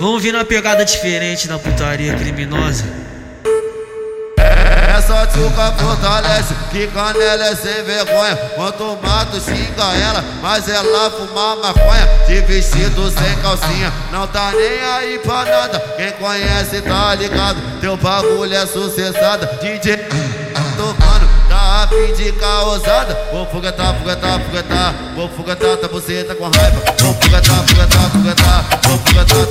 Vamos vir na pegada diferente na putaria criminosa. Essa tchuca fortalece, que canela é sem vergonha. Quanto mato xinga ela, mas ela fuma maconha. De vestido sem calcinha, não tá nem aí pra nada. Quem conhece tá ligado, teu bagulho é sucessada. DJ tocando, tá a fim de causada. Vou foguetar, foguetar, foguetar. Vou foguetar, tá buceta com raiva. Vou foguetar, foguetar, foguetar. Vou foguetar,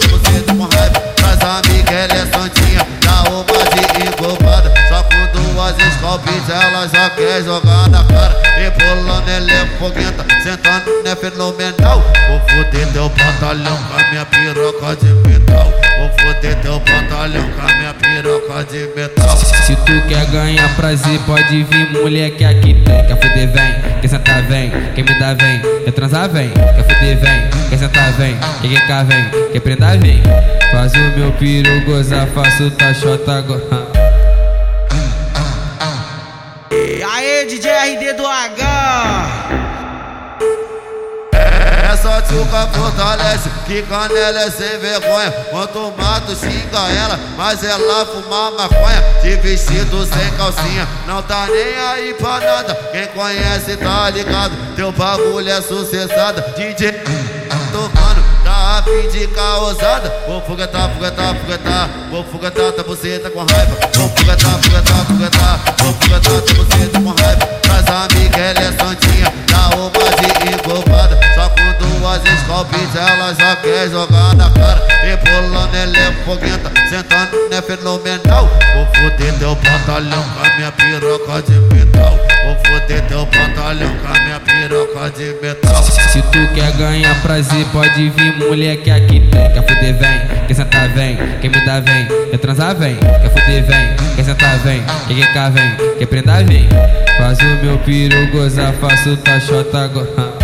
ela já quer jogar na cara. E pulando ela é foguenta, sentando é fenomenal. Vou foder teu batalhão com a minha piroca de metal. Vou foder teu batalhão com a minha piroca de metal. Se tu quer ganhar prazer, pode vir, mulher que aqui tem. Quer fuder, vem. Quer sentar, vem. Quer me dar, vem. Quer transar, vem. Quer fuder, vem. Quer sentar, vem. Quer quicar, vem. Quer prender, vem. Faz o meu piru gozar, faço tachota agora. Aê, DJ RD do H! Essa tchuca fortalece, que canela é sem vergonha. Quanto mato xinga ela, mas ela fuma maconha. De vestido sem calcinha, não tá nem aí pra nada. Quem conhece tá ligado, teu bagulho é sucessada. DJ tocando, tá a fim de causada. Vou foguetar, foguetar, foguetar. Vou foguetar, tá buceta com raiva. Vou foguetar, foguetar. Jogar na cara. Pulando ela é foguenta, sentando é fenomenal. Vou foder teu batalhão com a minha piroca de metal. Vou foder teu batalhão com a minha piroca de metal. Se tu quer ganhar prazer, pode vir, mulher que aqui tem. Quer fuder, vem. Quer sentar, vem. Quer me dar, vem. Quer transar, vem. Quer fuder, vem. Quer sentar, vem. Quer quicar, vem. Quer prender, vem. Faz o meu piru gozar, faço tachota agora.